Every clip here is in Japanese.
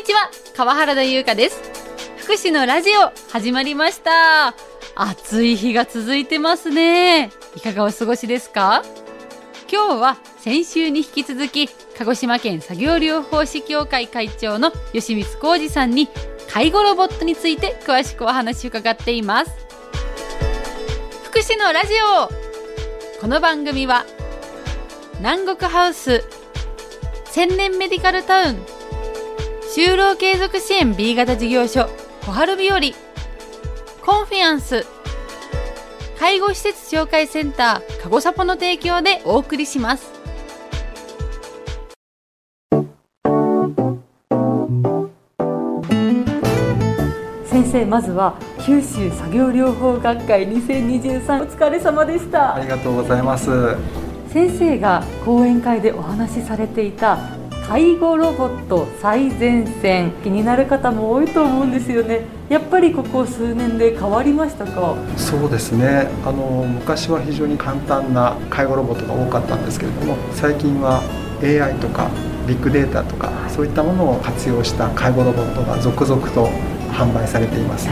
にちは川原田優香です。福祉のラジオ始まりました。暑い日が続いてますね。いかがお過ごしですか？今日は先週に引き続き鹿児島県作業療法士協会会長の吉光浩二さんに介護ロボットについて詳しくお話を伺っています。福祉のラジオ。この番組は南国ハウス千年メディカルタウン就労継続支援 B 型事業所小春日和。コンフィアンス。介護施設紹介センターかごさぽの提供でお送りします。先生まずは九州作業療法学会2023お疲れ様でした。ありがとうございます。先生が講演会でお話しされていた介護ロボット最前線。気になる方も多いと思うんですよね。やっぱりここ数年で変わりましたか？そうですね。あの昔は非常に簡単な介護ロボットが多かったんですけれども最近は AI とかビッグデータとかそういったものを活用した介護ロボットが続々と販売されています。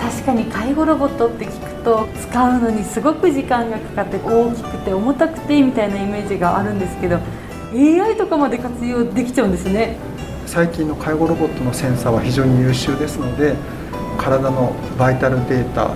確かに介護ロボットって聞くと使うのにすごく時間がかかって大きくて重たくてみたいなイメージがあるんですけど AI とかまで活用できちゃうんですね。最近の介護ロボットのセンサーは非常に優秀ですので体のバイタルデータ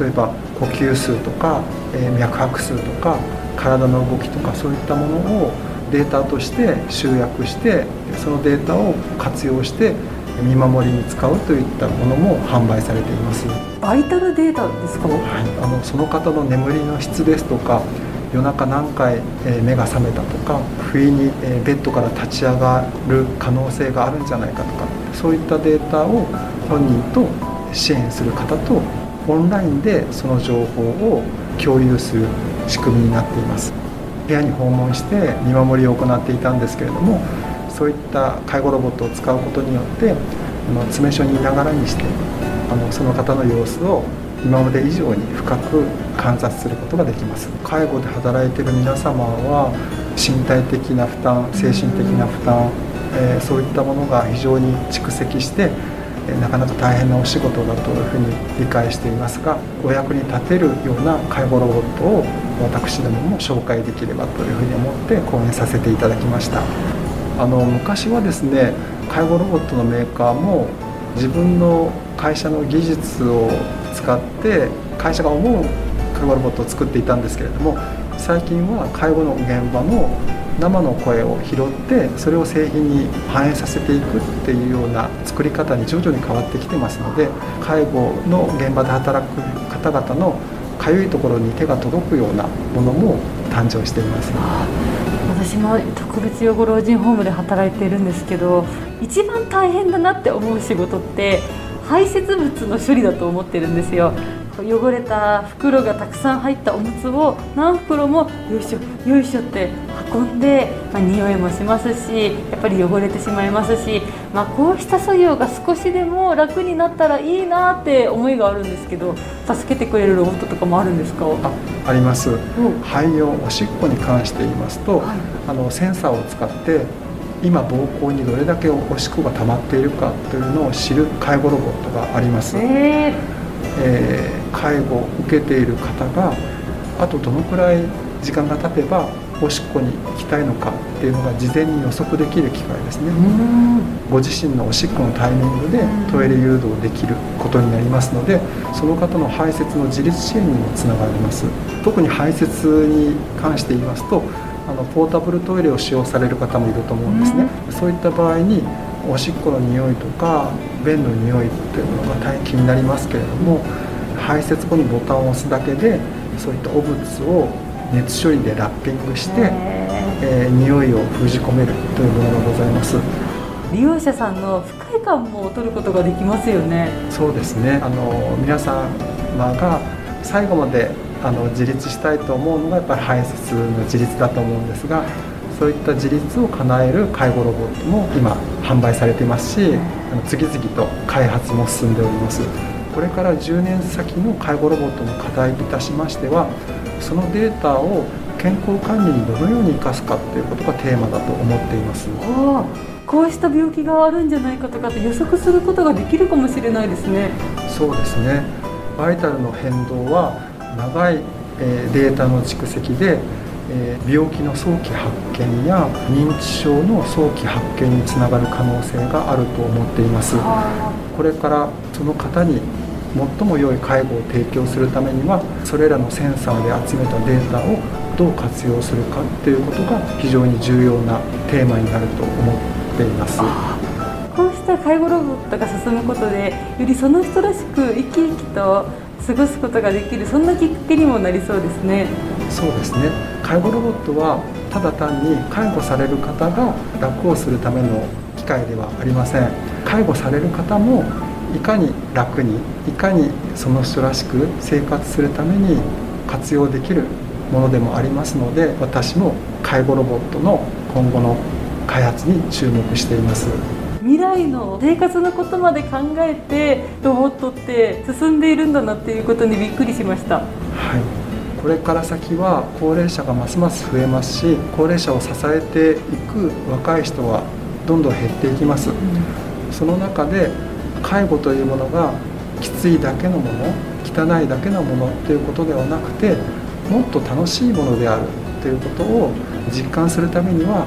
例えば呼吸数とか、えー、脈拍数とか体の動きとかそういったものをデータとして集約してそのデータを活用して見守りに使うといったものも販売されています。バイタルデータですか、はい、あのその方の眠りの質ですとか夜中何回目が覚めたとか不意にベッドから立ち上がる可能性があるんじゃないかとかそういったデータを本人と支援する方とオンラインでその情報を共有する仕組みになっています。部屋に訪問して見守りを行っていたんですけれどもそういった介護ロボットを使うことによって詰め所にいながらにしてあのその方の様子を今まで以上に深く観察することができます。介護で働いてる皆様は身体的な負担精神的な負担、えー、そういったものが非常に蓄積してなかなか大変なお仕事だというふうに理解していますがお役に立てるような介護ロボットを私どもも紹介できればというふうに思って講演させていただきました。あの昔はですね介護ロボットのメーカーも自分の会社の技術を使って会社が思う介護ロボットを作っていたんですけれども最近は介護の現場の生の声を拾ってそれを製品に反映させていくっていうような作り方に徐々に変わってきてますので介護の現場で働く方々のかゆいところに手が届くようなものも誕生しています。私も特別養護老人ホームで働いているんですけど一番大変だなって思う仕事って排泄物の処理だと思ってるんですよ。汚れた袋がたくさん入ったおむつを何袋もよいしょよいしょって運んで、まあ、匂いもしますしやっぱり汚れてしまいますし、まあ、こうした作業が少しでも楽になったらいいなって思いがあるんですけど助けてくれるロボットとかもあるんですか？ああります、排尿おしっこに関して言いますと、はい、あのセンサーを使って今膀胱にどれだけおしっこが溜まっているかというのを知る介護ロボットがあります、えー、えー、介護を受けている方があとどのくらい時間が経てばおしっこに行きたいのかっていうのが事前に予測できる機械ですね。ご自身のおしっこのタイミングでトイレ誘導できることになりますのでその方の排泄の自立支援にもつながります。特に排泄に関して言いますとあのポータブルトイレを使用される方もいると思うんですね、うん、そういった場合におしっこの匂いとか便の匂いっていうのが大変気になりますけれども排泄後にボタンを押すだけでそういった汚物を熱処理でラッピングして、えー、匂いを封じ込めるというものがございます。利用者さんの不快感も取ることができますよね。そうですね。あの皆様が最後まであの自立したいと思うのがやっぱり排泄の自立だと思うんですがそういった自立を叶える介護ロボットも今販売されていますし次々と開発も進んでおります。これから10年先の介護ロボットの課題といたしましてはそのデータを健康管理にどのように生かすかっていうことがテーマだと思っています。こうした病気があるんじゃないかとかって予測することができるかもしれないですね。そうですね。バイタルの変動は長いデータの蓄積で病気の早期発見や認知症の早期発見につながる可能性があると思っています。これからその方に最も良い介護を提供するためにはそれらのセンサーで集めたデータをどう活用するかっていうことが非常に重要なテーマになると思っています。こうした介護ロボットが進むことでよりその人らしく生き生きと過ごすことができるそんなきっかけにもなりそうですね。そうですね。介護ロボットはただ単に介護される方が楽をするための機械ではありません。介護される方もいかに楽にいかにその人らしく生活するために活用できるものでもありますので私も介護ロボットの今後の開発に注目しています。未来の生活のことまで考えてロボットって進んでいるんだなっていうことにびっくりしました。はい。これから先は高齢者がますます増えますし高齢者を支えていく若い人はどんどん減っていきます、うん、その中で介護というものがきついだけのもの汚いだけのものっていうことではなくてもっと楽しいものであるということを実感するためには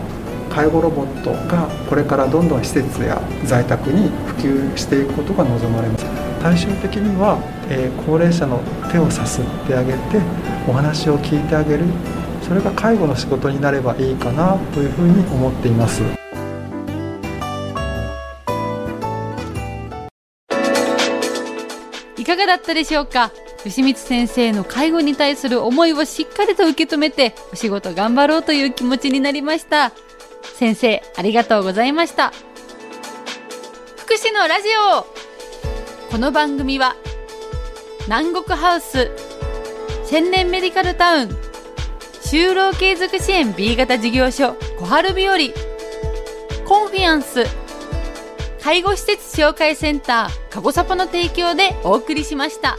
介護ロボットがこれからどんどん施設や在宅に普及していくことが望まれます。最終的には、えー、高齢者の手をさすってあげてお話を聞いてあげる。それが介護の仕事になればいいかなというふうに思っています。いかがだったでしょうか？吉光先生の介護に対する思いをしっかりと受け止めてお仕事頑張ろうという気持ちになりました。先生ありがとうございました福祉のラジオこの番組は南国ハウス千年メディカルタウン就労継続支援 B 型事業所小春日和コンフィアンス介護施設紹介センター、かごさぽの提供でお送りしました。